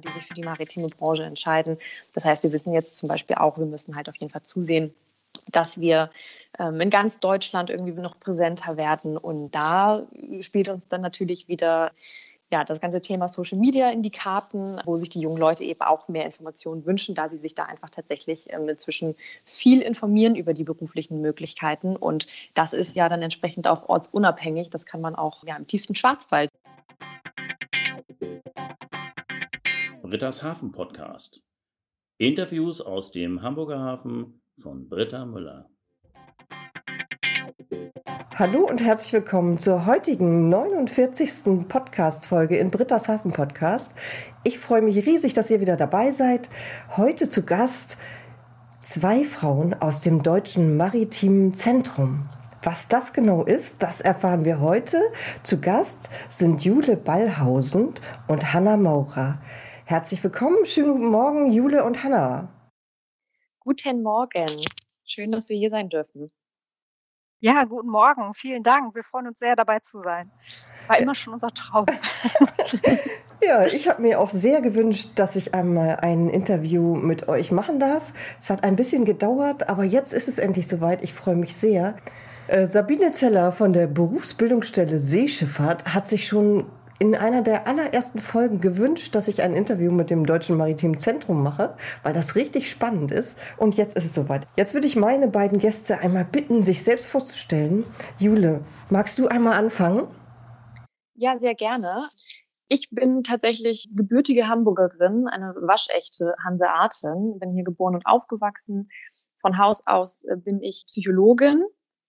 die sich für die maritime Branche entscheiden. Das heißt, wir wissen jetzt zum Beispiel auch, wir müssen halt auf jeden Fall zusehen, dass wir ähm, in ganz Deutschland irgendwie noch präsenter werden. Und da spielt uns dann natürlich wieder ja, das ganze Thema Social Media in die Karten, wo sich die jungen Leute eben auch mehr Informationen wünschen, da sie sich da einfach tatsächlich ähm, inzwischen viel informieren über die beruflichen Möglichkeiten. Und das ist ja dann entsprechend auch ortsunabhängig. Das kann man auch ja, im tiefsten Schwarzwald. Britta's Hafen Podcast. Interviews aus dem Hamburger Hafen von Britta Müller. Hallo und herzlich willkommen zur heutigen 49. Podcast-Folge in Britta's Hafen Podcast. Ich freue mich riesig, dass ihr wieder dabei seid. Heute zu Gast zwei Frauen aus dem Deutschen Maritimen Zentrum. Was das genau ist, das erfahren wir heute. Zu Gast sind Jule Ballhausen und Hanna Maurer. Herzlich willkommen. Schönen guten Morgen, Jule und Hanna. Guten Morgen. Schön, dass wir hier sein dürfen. Ja, guten Morgen. Vielen Dank. Wir freuen uns sehr, dabei zu sein. War immer schon unser Traum. ja, ich habe mir auch sehr gewünscht, dass ich einmal ein Interview mit euch machen darf. Es hat ein bisschen gedauert, aber jetzt ist es endlich soweit. Ich freue mich sehr. Äh, Sabine Zeller von der Berufsbildungsstelle Seeschifffahrt hat sich schon in einer der allerersten Folgen gewünscht, dass ich ein Interview mit dem Deutschen Maritimen Zentrum mache, weil das richtig spannend ist. Und jetzt ist es soweit. Jetzt würde ich meine beiden Gäste einmal bitten, sich selbst vorzustellen. Jule, magst du einmal anfangen? Ja, sehr gerne. Ich bin tatsächlich gebürtige Hamburgerin, eine waschechte Hanseatin, bin hier geboren und aufgewachsen. Von Haus aus äh, bin ich Psychologin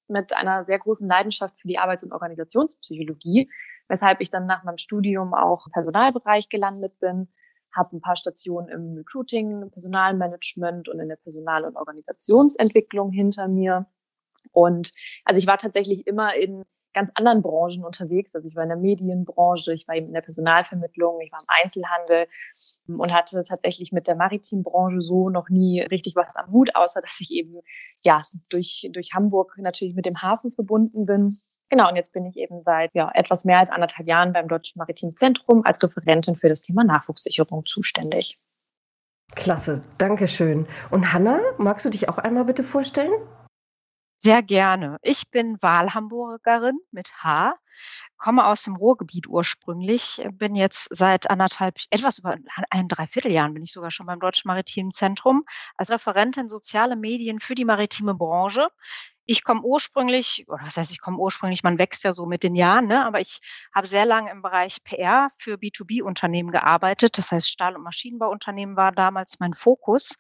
mit einer sehr großen Leidenschaft für die Arbeits- und Organisationspsychologie weshalb ich dann nach meinem Studium auch im Personalbereich gelandet bin, habe ein paar Stationen im Recruiting, Personalmanagement und in der Personal- und Organisationsentwicklung hinter mir. Und also ich war tatsächlich immer in ganz anderen Branchen unterwegs. Also ich war in der Medienbranche, ich war eben in der Personalvermittlung, ich war im Einzelhandel und hatte tatsächlich mit der Maritimbranche so noch nie richtig was am Hut, außer dass ich eben ja durch, durch Hamburg natürlich mit dem Hafen verbunden bin. Genau, und jetzt bin ich eben seit ja, etwas mehr als anderthalb Jahren beim Deutschen Maritimen Zentrum als Referentin für das Thema Nachwuchssicherung zuständig. Klasse, danke schön. Und Hanna, magst du dich auch einmal bitte vorstellen? Sehr gerne. Ich bin Wahlhamburgerin mit H, komme aus dem Ruhrgebiet ursprünglich, bin jetzt seit anderthalb, etwas über ein Dreivierteljahren bin ich sogar schon beim Deutschen Maritimen Zentrum als Referentin soziale Medien für die maritime Branche. Ich komme ursprünglich, oder was heißt, ich komme ursprünglich, man wächst ja so mit den Jahren, ne? aber ich habe sehr lange im Bereich PR für B2B-Unternehmen gearbeitet. Das heißt, Stahl- und Maschinenbauunternehmen war damals mein Fokus.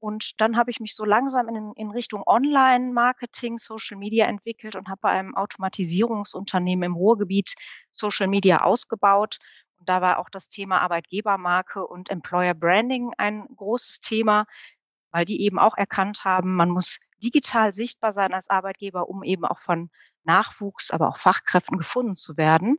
Und dann habe ich mich so langsam in, in Richtung Online-Marketing, Social Media entwickelt und habe bei einem Automatisierungsunternehmen im Ruhrgebiet Social Media ausgebaut. Und da war auch das Thema Arbeitgebermarke und Employer Branding ein großes Thema, weil die eben auch erkannt haben, man muss digital sichtbar sein als Arbeitgeber, um eben auch von Nachwuchs, aber auch Fachkräften gefunden zu werden.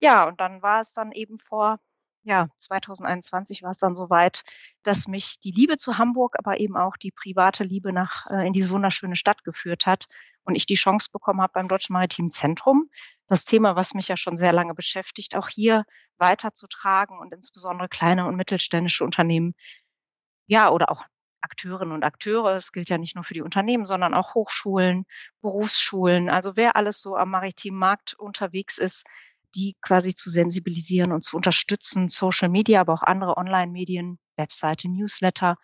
Ja, und dann war es dann eben vor ja, 2021 war es dann soweit, dass mich die Liebe zu Hamburg, aber eben auch die private Liebe nach äh, in diese wunderschöne Stadt geführt hat und ich die Chance bekommen habe beim Deutschen Maritimen Zentrum, das Thema, was mich ja schon sehr lange beschäftigt, auch hier weiterzutragen und insbesondere kleine und mittelständische Unternehmen, ja, oder auch Akteurinnen und Akteure, es gilt ja nicht nur für die Unternehmen, sondern auch Hochschulen, Berufsschulen, also wer alles so am maritimen Markt unterwegs ist, die quasi zu sensibilisieren und zu unterstützen, Social Media, aber auch andere Online-Medien, Webseite, Newsletter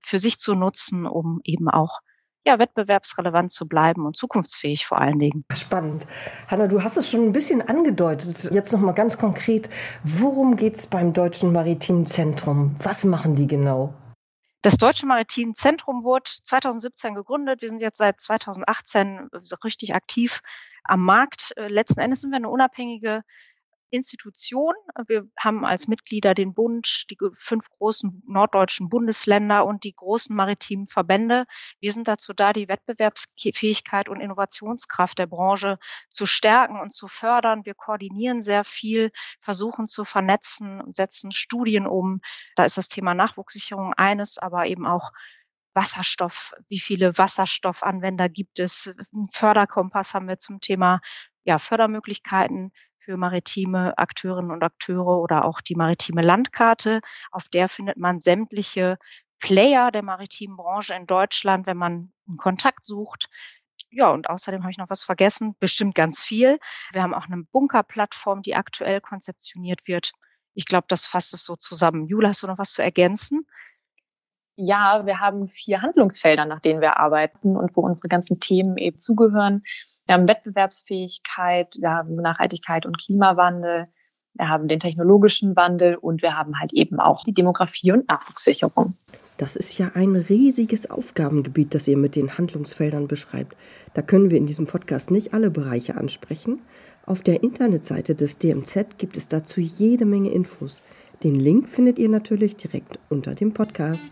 für sich zu nutzen, um eben auch ja, wettbewerbsrelevant zu bleiben und zukunftsfähig vor allen Dingen. Spannend. Hanna, du hast es schon ein bisschen angedeutet. Jetzt noch mal ganz konkret. Worum geht es beim Deutschen Maritimen Zentrum? Was machen die genau? Das Deutsche Maritimen Zentrum wurde 2017 gegründet. Wir sind jetzt seit 2018 richtig aktiv am Markt. Äh, letzten Endes sind wir eine unabhängige Institution. Wir haben als Mitglieder den Bund, die fünf großen norddeutschen Bundesländer und die großen maritimen Verbände. Wir sind dazu da, die Wettbewerbsfähigkeit und Innovationskraft der Branche zu stärken und zu fördern. Wir koordinieren sehr viel, versuchen zu vernetzen und setzen Studien um. Da ist das Thema Nachwuchssicherung eines, aber eben auch Wasserstoff, wie viele Wasserstoffanwender gibt es? Einen Förderkompass haben wir zum Thema ja, Fördermöglichkeiten für maritime Akteurinnen und Akteure oder auch die maritime Landkarte. Auf der findet man sämtliche Player der maritimen Branche in Deutschland, wenn man einen Kontakt sucht. Ja, und außerdem habe ich noch was vergessen, bestimmt ganz viel. Wir haben auch eine Bunkerplattform, die aktuell konzeptioniert wird. Ich glaube, das fasst es so zusammen. Jule, hast du noch was zu ergänzen? Ja, wir haben vier Handlungsfelder, nach denen wir arbeiten und wo unsere ganzen Themen eben zugehören. Wir haben Wettbewerbsfähigkeit, wir haben Nachhaltigkeit und Klimawandel, wir haben den technologischen Wandel und wir haben halt eben auch die Demografie und Nachwuchssicherung. Das ist ja ein riesiges Aufgabengebiet, das ihr mit den Handlungsfeldern beschreibt. Da können wir in diesem Podcast nicht alle Bereiche ansprechen. Auf der Internetseite des DMZ gibt es dazu jede Menge Infos. Den Link findet ihr natürlich direkt unter dem Podcast.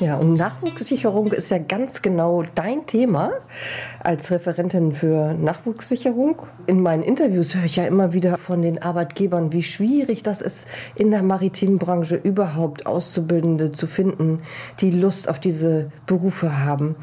Ja, und Nachwuchssicherung ist ja ganz genau dein Thema als Referentin für Nachwuchssicherung. In meinen Interviews höre ich ja immer wieder von den Arbeitgebern, wie schwierig das ist, in der maritimen Branche überhaupt Auszubildende zu finden, die Lust auf diese Berufe haben.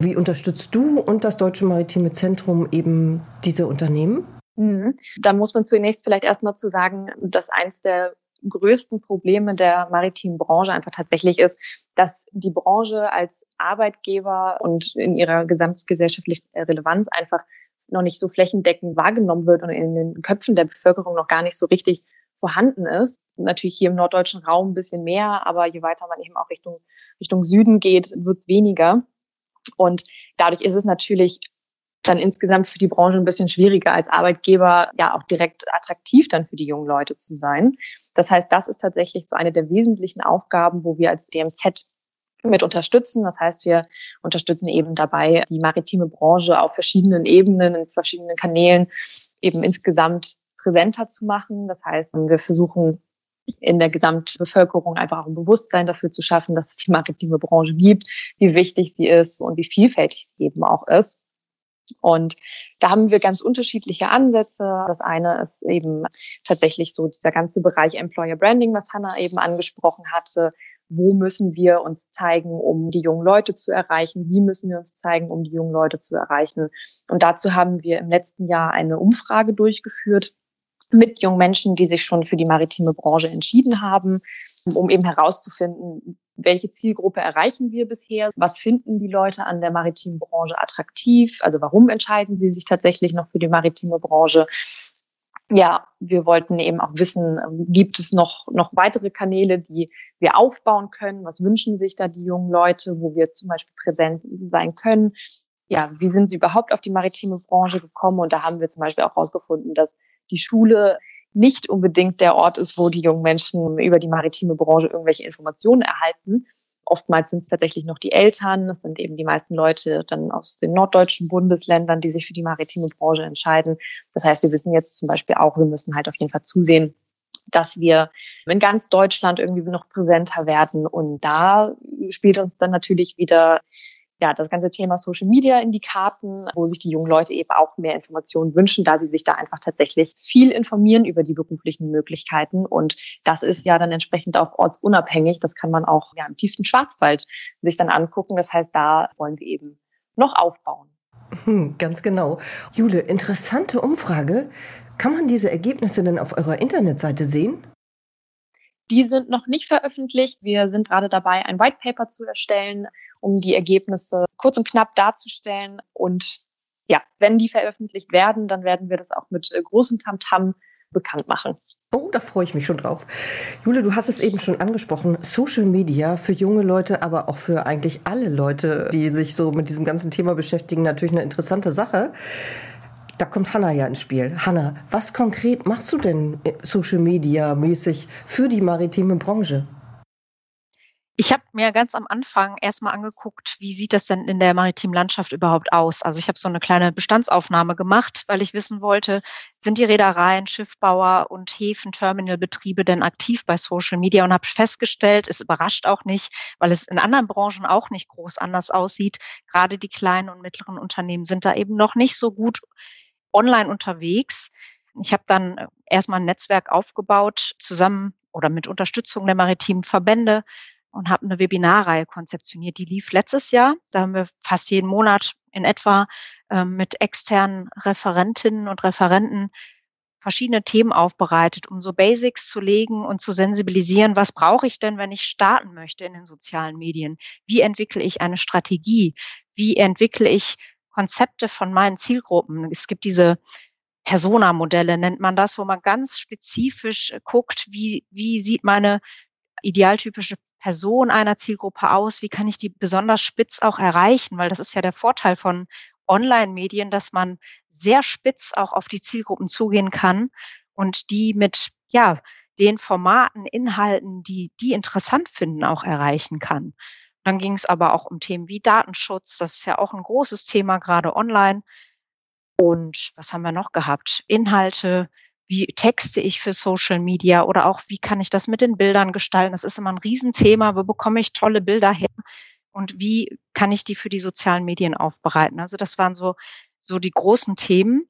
Wie unterstützt du und das Deutsche Maritime Zentrum eben diese Unternehmen? Mhm. Da muss man zunächst vielleicht erstmal zu sagen, dass eins der größten Probleme der maritimen Branche einfach tatsächlich ist, dass die Branche als Arbeitgeber und in ihrer gesamtgesellschaftlichen Relevanz einfach noch nicht so flächendeckend wahrgenommen wird und in den Köpfen der Bevölkerung noch gar nicht so richtig vorhanden ist. Natürlich hier im norddeutschen Raum ein bisschen mehr, aber je weiter man eben auch Richtung, Richtung Süden geht, wird es weniger. Und dadurch ist es natürlich dann insgesamt für die Branche ein bisschen schwieriger als Arbeitgeber ja auch direkt attraktiv dann für die jungen Leute zu sein. Das heißt, das ist tatsächlich so eine der wesentlichen Aufgaben, wo wir als DMZ mit unterstützen. Das heißt, wir unterstützen eben dabei, die maritime Branche auf verschiedenen Ebenen, in verschiedenen Kanälen eben insgesamt präsenter zu machen. Das heißt, wir versuchen in der Gesamtbevölkerung einfach auch ein Bewusstsein dafür zu schaffen, dass es die maritime Branche gibt, wie wichtig sie ist und wie vielfältig sie eben auch ist. Und da haben wir ganz unterschiedliche Ansätze. Das eine ist eben tatsächlich so dieser ganze Bereich Employer Branding, was Hannah eben angesprochen hatte. Wo müssen wir uns zeigen, um die jungen Leute zu erreichen? Wie müssen wir uns zeigen, um die jungen Leute zu erreichen? Und dazu haben wir im letzten Jahr eine Umfrage durchgeführt mit jungen Menschen, die sich schon für die maritime Branche entschieden haben, um eben herauszufinden, welche Zielgruppe erreichen wir bisher? Was finden die Leute an der maritimen Branche attraktiv? Also warum entscheiden sie sich tatsächlich noch für die maritime Branche? Ja, wir wollten eben auch wissen, gibt es noch, noch weitere Kanäle, die wir aufbauen können? Was wünschen sich da die jungen Leute, wo wir zum Beispiel präsent sein können? Ja, wie sind sie überhaupt auf die maritime Branche gekommen? Und da haben wir zum Beispiel auch herausgefunden, dass die Schule nicht unbedingt der Ort ist, wo die jungen Menschen über die maritime Branche irgendwelche Informationen erhalten. Oftmals sind es tatsächlich noch die Eltern, das sind eben die meisten Leute dann aus den norddeutschen Bundesländern, die sich für die maritime Branche entscheiden. Das heißt, wir wissen jetzt zum Beispiel auch, wir müssen halt auf jeden Fall zusehen, dass wir in ganz Deutschland irgendwie noch präsenter werden. Und da spielt uns dann natürlich wieder ja, das ganze Thema Social Media in die Karten, wo sich die jungen Leute eben auch mehr Informationen wünschen, da sie sich da einfach tatsächlich viel informieren über die beruflichen Möglichkeiten. Und das ist ja dann entsprechend auch ortsunabhängig. Das kann man auch ja, im tiefsten Schwarzwald sich dann angucken. Das heißt, da wollen wir eben noch aufbauen. Hm, ganz genau. Jule, interessante Umfrage. Kann man diese Ergebnisse denn auf eurer Internetseite sehen? Die sind noch nicht veröffentlicht. Wir sind gerade dabei, ein White Paper zu erstellen, um die Ergebnisse kurz und knapp darzustellen. Und ja, wenn die veröffentlicht werden, dann werden wir das auch mit äh, großem Tamtam bekannt machen. Oh, da freue ich mich schon drauf. Jule, du hast es eben schon angesprochen. Social Media für junge Leute, aber auch für eigentlich alle Leute, die sich so mit diesem ganzen Thema beschäftigen, natürlich eine interessante Sache. Da kommt Hanna ja ins Spiel. Hanna, was konkret machst du denn äh, Social Media mäßig für die maritime Branche? Ich habe mir ganz am Anfang erstmal angeguckt, wie sieht das denn in der maritimen Landschaft überhaupt aus? Also ich habe so eine kleine Bestandsaufnahme gemacht, weil ich wissen wollte, sind die Reedereien, Schiffbauer und Häfen, Terminalbetriebe denn aktiv bei Social Media und habe festgestellt, es überrascht auch nicht, weil es in anderen Branchen auch nicht groß anders aussieht. Gerade die kleinen und mittleren Unternehmen sind da eben noch nicht so gut online unterwegs. Ich habe dann äh, erstmal ein Netzwerk aufgebaut, zusammen oder mit Unterstützung der maritimen Verbände und habe eine Webinarreihe konzeptioniert. Die lief letztes Jahr. Da haben wir fast jeden Monat in etwa äh, mit externen Referentinnen und Referenten verschiedene Themen aufbereitet, um so Basics zu legen und zu sensibilisieren, was brauche ich denn, wenn ich starten möchte in den sozialen Medien? Wie entwickle ich eine Strategie? Wie entwickle ich Konzepte von meinen Zielgruppen? Es gibt diese Persona-Modelle, nennt man das, wo man ganz spezifisch guckt, wie, wie sieht meine idealtypische Person einer Zielgruppe aus? Wie kann ich die besonders spitz auch erreichen? Weil das ist ja der Vorteil von Online-Medien, dass man sehr spitz auch auf die Zielgruppen zugehen kann und die mit, ja, den Formaten, Inhalten, die die interessant finden, auch erreichen kann. Dann ging es aber auch um Themen wie Datenschutz. Das ist ja auch ein großes Thema, gerade online. Und was haben wir noch gehabt? Inhalte, wie texte ich für Social Media oder auch wie kann ich das mit den Bildern gestalten? Das ist immer ein Riesenthema. Wo bekomme ich tolle Bilder her? Und wie kann ich die für die sozialen Medien aufbereiten? Also das waren so, so die großen Themen.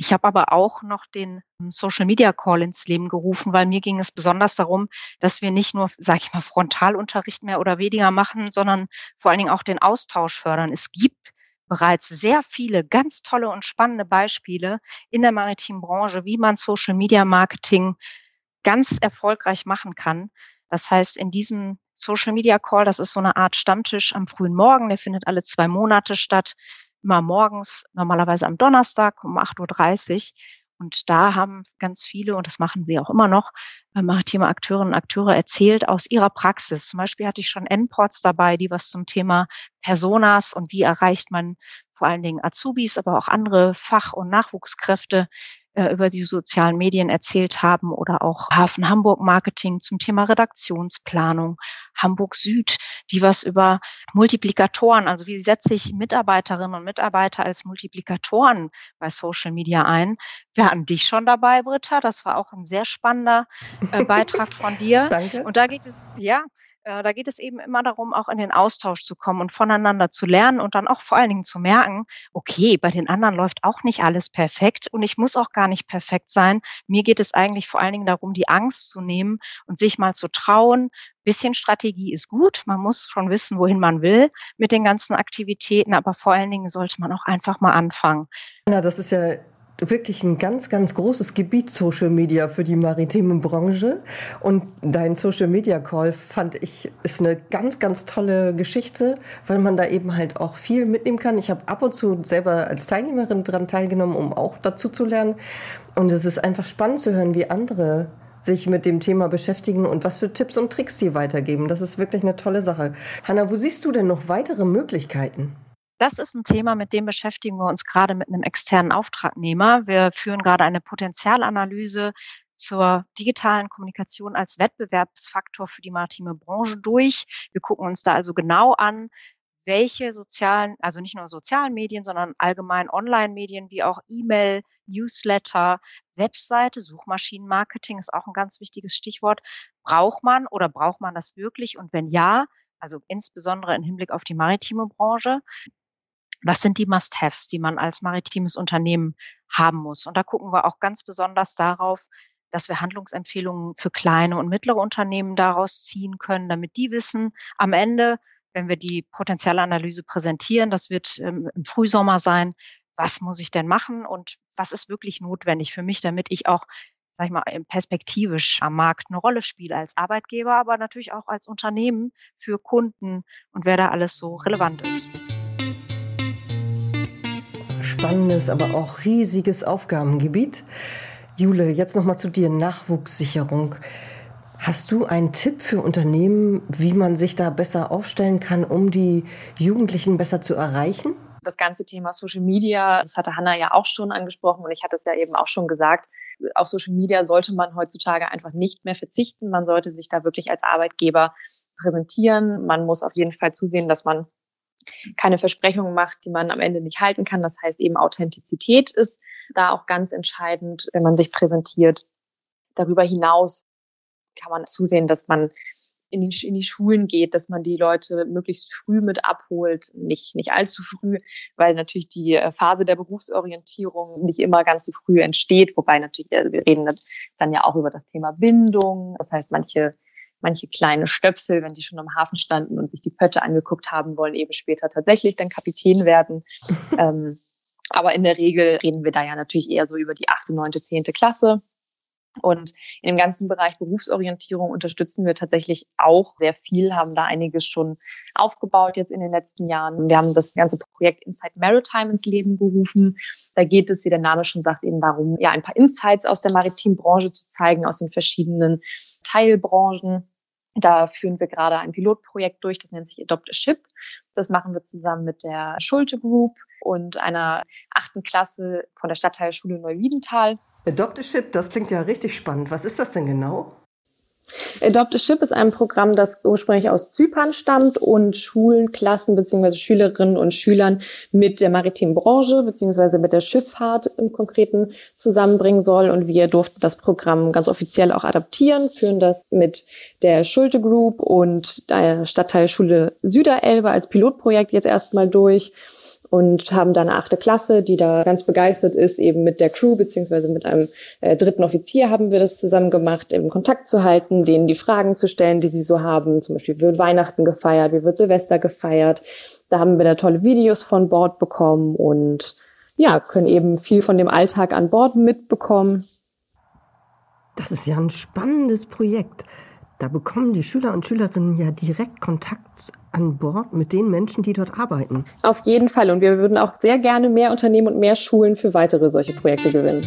Ich habe aber auch noch den Social Media Call ins Leben gerufen, weil mir ging es besonders darum, dass wir nicht nur, sage ich mal, Frontalunterricht mehr oder weniger machen, sondern vor allen Dingen auch den Austausch fördern. Es gibt bereits sehr viele ganz tolle und spannende Beispiele in der maritimen Branche, wie man Social Media Marketing ganz erfolgreich machen kann. Das heißt, in diesem Social Media Call, das ist so eine Art Stammtisch am frühen Morgen, der findet alle zwei Monate statt, immer morgens, normalerweise am Donnerstag um 8.30 Uhr. Und da haben ganz viele, und das machen sie auch immer noch, äh, maritime Akteurinnen und Akteure erzählt aus ihrer Praxis. Zum Beispiel hatte ich schon Endports dabei, die was zum Thema Personas und wie erreicht man vor allen Dingen Azubis, aber auch andere Fach- und Nachwuchskräfte über die sozialen Medien erzählt haben oder auch Hafen Hamburg Marketing zum Thema Redaktionsplanung, Hamburg Süd, die was über Multiplikatoren, also wie setze ich Mitarbeiterinnen und Mitarbeiter als Multiplikatoren bei Social Media ein. Wir hatten dich schon dabei, Britta. Das war auch ein sehr spannender äh, Beitrag von dir. Danke. Und da geht es, ja, äh, da geht es eben immer darum, auch in den Austausch zu kommen und voneinander zu lernen und dann auch vor allen Dingen zu merken, okay, bei den anderen läuft auch nicht alles perfekt und ich muss auch gar nicht perfekt sein. Mir geht es eigentlich vor allen Dingen darum, die Angst zu nehmen und sich mal zu trauen. Bisschen Strategie ist gut. Man muss schon wissen, wohin man will mit den ganzen Aktivitäten, aber vor allen Dingen sollte man auch einfach mal anfangen. Na, das ist ja wirklich ein ganz, ganz großes Gebiet Social Media für die maritime Branche. Und dein Social Media Call fand ich ist eine ganz, ganz tolle Geschichte, weil man da eben halt auch viel mitnehmen kann. Ich habe ab und zu selber als Teilnehmerin daran teilgenommen, um auch dazu zu lernen. Und es ist einfach spannend zu hören, wie andere sich mit dem Thema beschäftigen und was für Tipps und Tricks die weitergeben. Das ist wirklich eine tolle Sache. Hanna, wo siehst du denn noch weitere Möglichkeiten? Das ist ein Thema, mit dem beschäftigen wir uns gerade mit einem externen Auftragnehmer. Wir führen gerade eine Potenzialanalyse zur digitalen Kommunikation als Wettbewerbsfaktor für die maritime Branche durch. Wir gucken uns da also genau an, welche sozialen, also nicht nur sozialen Medien, sondern allgemein Online-Medien wie auch E-Mail, Newsletter, Webseite, Suchmaschinenmarketing ist auch ein ganz wichtiges Stichwort. Braucht man oder braucht man das wirklich? Und wenn ja, also insbesondere im Hinblick auf die maritime Branche, was sind die Must-Haves, die man als maritimes Unternehmen haben muss. Und da gucken wir auch ganz besonders darauf, dass wir Handlungsempfehlungen für kleine und mittlere Unternehmen daraus ziehen können, damit die wissen, am Ende, wenn wir die Potenzialanalyse präsentieren, das wird ähm, im Frühsommer sein, was muss ich denn machen und was ist wirklich notwendig für mich, damit ich auch, sag ich mal, perspektivisch am Markt eine Rolle spiele als Arbeitgeber, aber natürlich auch als Unternehmen für Kunden und wer da alles so relevant ist spannendes, aber auch riesiges Aufgabengebiet. Jule, jetzt nochmal zu dir, Nachwuchssicherung. Hast du einen Tipp für Unternehmen, wie man sich da besser aufstellen kann, um die Jugendlichen besser zu erreichen? Das ganze Thema Social Media, das hatte Hanna ja auch schon angesprochen und ich hatte es ja eben auch schon gesagt. Auf Social Media sollte man heutzutage einfach nicht mehr verzichten. Man sollte sich da wirklich als Arbeitgeber präsentieren. Man muss auf jeden Fall zusehen, dass man keine Versprechungen macht, die man am Ende nicht halten kann. Das heißt eben Authentizität ist da auch ganz entscheidend, wenn man sich präsentiert. Darüber hinaus kann man zusehen, dass man in die, in die Schulen geht, dass man die Leute möglichst früh mit abholt, nicht, nicht allzu früh, weil natürlich die äh, Phase der Berufsorientierung nicht immer ganz so früh entsteht, wobei natürlich, äh, wir reden dann ja auch über das Thema Bindung. Das heißt, manche manche kleine Stöpsel, wenn die schon am Hafen standen und sich die Pötte angeguckt haben, wollen eben später tatsächlich dann Kapitän werden. ähm, Aber in der Regel reden wir da ja natürlich eher so über die achte, neunte, zehnte Klasse. Und in dem ganzen Bereich Berufsorientierung unterstützen wir tatsächlich auch sehr viel, haben da einiges schon aufgebaut jetzt in den letzten Jahren. Wir haben das ganze Projekt Inside Maritime ins Leben gerufen. Da geht es, wie der Name schon sagt, eben darum, ja, ein paar Insights aus der maritimen Branche zu zeigen, aus den verschiedenen Teilbranchen. Da führen wir gerade ein Pilotprojekt durch, das nennt sich Adopt a Ship. Das machen wir zusammen mit der Schulte Group und einer achten Klasse von der Stadtteilschule Neuwiedental. Adopt a Ship, das klingt ja richtig spannend. Was ist das denn genau? Adopt a Ship ist ein Programm, das ursprünglich aus Zypern stammt und Schulen, Klassen bzw. Schülerinnen und Schülern mit der maritimen Branche bzw. mit der Schifffahrt im Konkreten zusammenbringen soll. Und wir durften das Programm ganz offiziell auch adaptieren, führen das mit der Schulte Group und der Stadtteilschule Süderelbe als Pilotprojekt jetzt erstmal durch und haben da eine achte Klasse, die da ganz begeistert ist, eben mit der Crew beziehungsweise mit einem äh, dritten Offizier haben wir das zusammen gemacht, eben Kontakt zu halten, denen die Fragen zu stellen, die sie so haben. Zum Beispiel, wie wird Weihnachten gefeiert, wie wird Silvester gefeiert. Da haben wir da tolle Videos von Bord bekommen und ja, können eben viel von dem Alltag an Bord mitbekommen. Das ist ja ein spannendes Projekt. Da bekommen die Schüler und Schülerinnen ja direkt Kontakt an Bord mit den Menschen, die dort arbeiten. Auf jeden Fall. Und wir würden auch sehr gerne mehr Unternehmen und mehr Schulen für weitere solche Projekte gewinnen.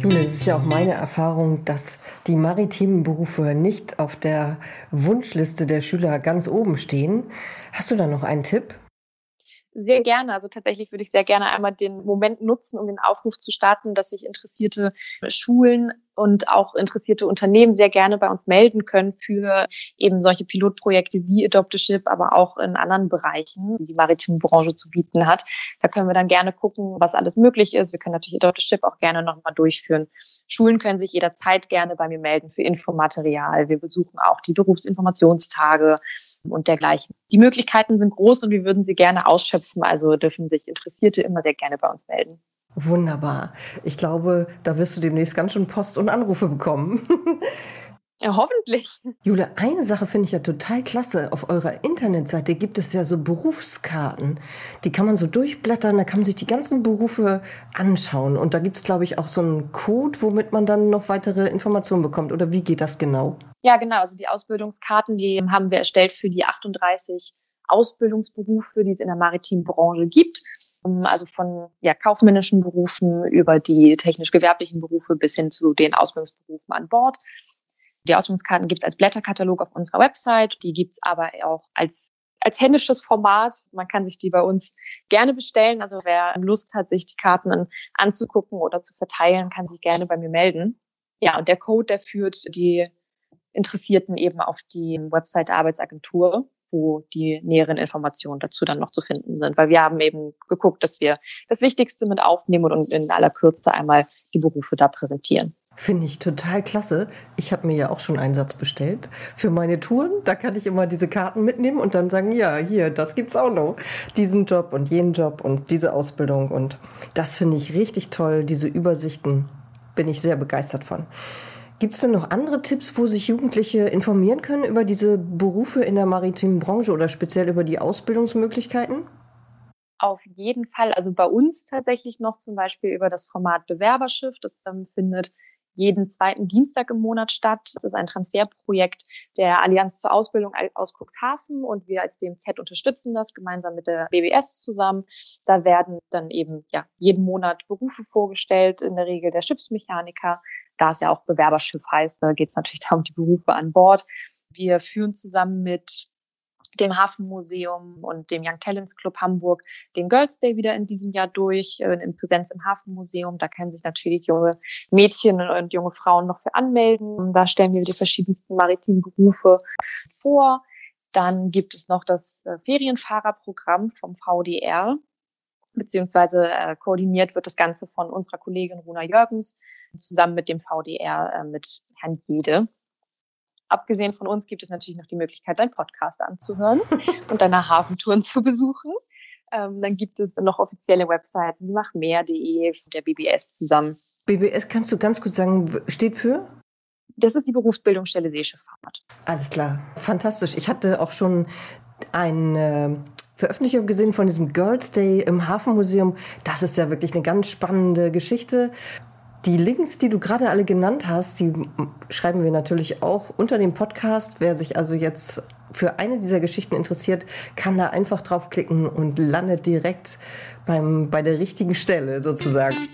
Jule, es ist ja auch meine Erfahrung, dass die maritimen Berufe nicht auf der Wunschliste der Schüler ganz oben stehen. Hast du da noch einen Tipp? Sehr gerne. Also tatsächlich würde ich sehr gerne einmal den Moment nutzen, um den Aufruf zu starten, dass sich interessierte Schulen und auch interessierte Unternehmen sehr gerne bei uns melden können für eben solche Pilotprojekte wie Adopteship, aber auch in anderen Bereichen, die die maritime Branche zu bieten hat. Da können wir dann gerne gucken, was alles möglich ist. Wir können natürlich Adopteship auch gerne nochmal durchführen. Schulen können sich jederzeit gerne bei mir melden für Infomaterial. Wir besuchen auch die Berufsinformationstage und dergleichen. Die Möglichkeiten sind groß und wir würden sie gerne ausschöpfen. Also dürfen sich Interessierte immer sehr gerne bei uns melden. Wunderbar. Ich glaube, da wirst du demnächst ganz schön Post und Anrufe bekommen. Ja, hoffentlich. Jule, eine Sache finde ich ja total klasse. Auf eurer Internetseite gibt es ja so Berufskarten. Die kann man so durchblättern, da kann man sich die ganzen Berufe anschauen. Und da gibt es, glaube ich, auch so einen Code, womit man dann noch weitere Informationen bekommt. Oder wie geht das genau? Ja, genau. Also die Ausbildungskarten, die haben wir erstellt für die 38 Ausbildungsberufe, die es in der maritimen Branche gibt. Also von ja, kaufmännischen Berufen über die technisch-gewerblichen Berufe bis hin zu den Ausbildungsberufen an Bord. Die Ausbildungskarten gibt es als Blätterkatalog auf unserer Website. Die gibt es aber auch als als händisches Format. Man kann sich die bei uns gerne bestellen. Also wer Lust hat, sich die Karten an, anzugucken oder zu verteilen, kann sich gerne bei mir melden. Ja, und der Code, der führt die Interessierten eben auf die Website der Arbeitsagentur wo die näheren Informationen dazu dann noch zu finden sind. Weil wir haben eben geguckt, dass wir das Wichtigste mit aufnehmen und in aller Kürze einmal die Berufe da präsentieren. Finde ich total klasse. Ich habe mir ja auch schon einen Satz bestellt für meine Touren. Da kann ich immer diese Karten mitnehmen und dann sagen, ja, hier, das gibt's auch noch. Diesen Job und jenen Job und diese Ausbildung. Und das finde ich richtig toll. Diese Übersichten bin ich sehr begeistert von. Gibt es denn noch andere Tipps, wo sich Jugendliche informieren können über diese Berufe in der maritimen Branche oder speziell über die Ausbildungsmöglichkeiten? Auf jeden Fall. Also bei uns tatsächlich noch zum Beispiel über das Format Bewerberschiff. Das ähm, findet jeden zweiten Dienstag im Monat statt. Das ist ein Transferprojekt der Allianz zur Ausbildung aus Cuxhaven und wir als DMZ unterstützen das gemeinsam mit der BBS zusammen. Da werden dann eben ja jeden Monat Berufe vorgestellt, in der Regel der Schiffsmechaniker, da es ja auch Bewerberschiff heißt, da geht es natürlich darum, die Berufe an Bord. Wir führen zusammen mit dem Hafenmuseum und dem Young Talents Club Hamburg den Girls Day wieder in diesem Jahr durch, äh, in Präsenz im Hafenmuseum. Da können sich natürlich junge Mädchen und junge Frauen noch für anmelden. Da stellen wir die verschiedensten maritimen Berufe vor. Dann gibt es noch das äh, Ferienfahrerprogramm vom VDR beziehungsweise äh, koordiniert wird das Ganze von unserer Kollegin Runa Jürgens zusammen mit dem VDR äh, mit Herrn Jede. Abgesehen von uns gibt es natürlich noch die Möglichkeit, deinen Podcast anzuhören und deine Hafentouren zu besuchen. Ähm, dann gibt es noch offizielle Websites wie machmehr.de von der BBS zusammen. BBS kannst du ganz kurz sagen, steht für? Das ist die Berufsbildungsstelle Seeschifffahrt. Alles klar, fantastisch. Ich hatte auch schon ein äh, Veröffentlichung gesehen von diesem Girls Day im Hafenmuseum. Das ist ja wirklich eine ganz spannende Geschichte. Die Links, die du gerade alle genannt hast, die schreiben wir natürlich auch unter dem Podcast. Wer sich also jetzt für eine dieser Geschichten interessiert, kann da einfach draufklicken und landet direkt beim, bei der richtigen Stelle sozusagen.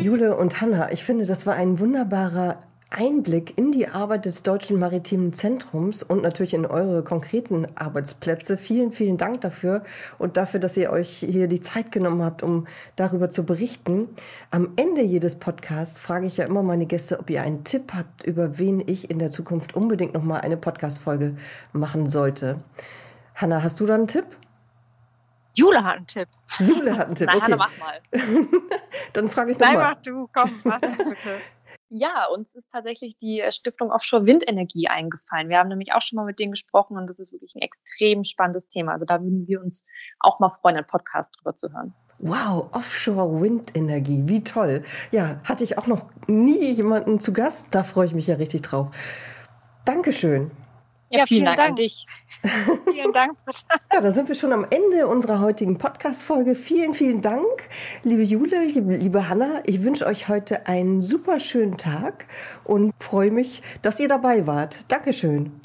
Jule und Hanna, ich finde, das war ein wunderbarer Einblick in die Arbeit des Deutschen Maritimen Zentrums und natürlich in eure konkreten Arbeitsplätze. Vielen, vielen Dank dafür und dafür, dass ihr euch hier die Zeit genommen habt, um darüber zu berichten. Am Ende jedes Podcasts frage ich ja immer meine Gäste, ob ihr einen Tipp habt, über wen ich in der Zukunft unbedingt noch mal eine Podcast-Folge machen sollte. Hanna, hast du da einen Tipp? Jule hat einen Tipp. Jule hat einen Tipp. Nein, okay. Hanna, mach mal. Dann frage ich Nein, nochmal. mach du, komm, mach bitte. Ja, uns ist tatsächlich die äh, Stiftung Offshore Windenergie eingefallen. Wir haben nämlich auch schon mal mit denen gesprochen und das ist wirklich ein extrem spannendes Thema. Also da würden wir uns auch mal freuen, einen Podcast drüber zu hören. Wow, Offshore Windenergie, wie toll. Ja, hatte ich auch noch nie jemanden zu Gast. Da freue ich mich ja richtig drauf. Dankeschön. Ja, vielen, vielen Dank, an Dank. dich. Vielen Dank, Britta. Ja, da sind wir schon am Ende unserer heutigen Podcast-Folge. Vielen, vielen Dank, liebe Jule, liebe, liebe Hanna. Ich wünsche euch heute einen super schönen Tag und freue mich, dass ihr dabei wart. Dankeschön.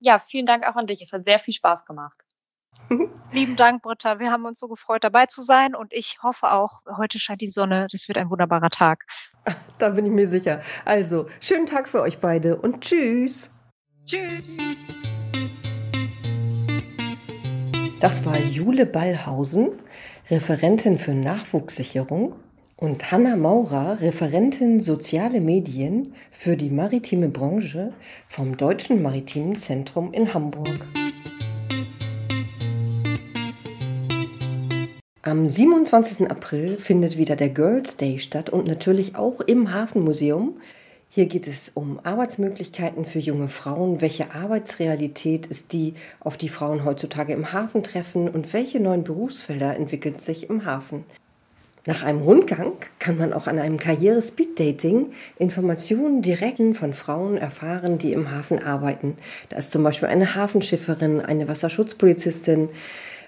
Ja, vielen Dank auch an dich. Es hat sehr viel Spaß gemacht. Lieben Dank, Britta. Wir haben uns so gefreut, dabei zu sein und ich hoffe auch, heute scheint die Sonne. Das wird ein wunderbarer Tag. Da bin ich mir sicher. Also, schönen Tag für euch beide und tschüss. Tschüss. Das war Jule Ballhausen, Referentin für Nachwuchssicherung und Hanna Maurer, Referentin Soziale Medien für die maritime Branche vom Deutschen Maritimen Zentrum in Hamburg. Am 27. April findet wieder der Girls Day statt und natürlich auch im Hafenmuseum. Hier geht es um Arbeitsmöglichkeiten für junge Frauen. Welche Arbeitsrealität ist die, auf die Frauen heutzutage im Hafen treffen und welche neuen Berufsfelder entwickeln sich im Hafen? Nach einem Rundgang kann man auch an einem Karriere-Speed-Dating Informationen direkt von Frauen erfahren, die im Hafen arbeiten. Da ist zum Beispiel eine Hafenschifferin, eine Wasserschutzpolizistin,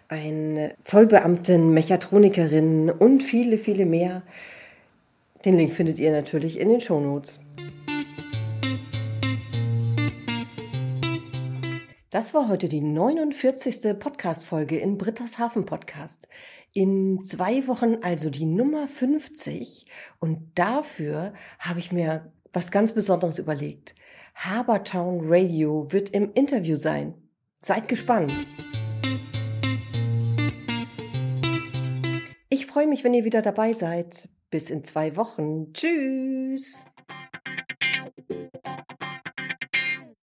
eine Zollbeamtin, Mechatronikerin und viele, viele mehr. Den Link findet ihr natürlich in den Shownotes. Das war heute die 49. Podcast-Folge in Britta's Hafen Podcast. In zwei Wochen also die Nummer 50 und dafür habe ich mir was ganz Besonderes überlegt. Habertown Radio wird im Interview sein. Seid gespannt. Ich freue mich, wenn ihr wieder dabei seid. Bis in zwei Wochen. Tschüss.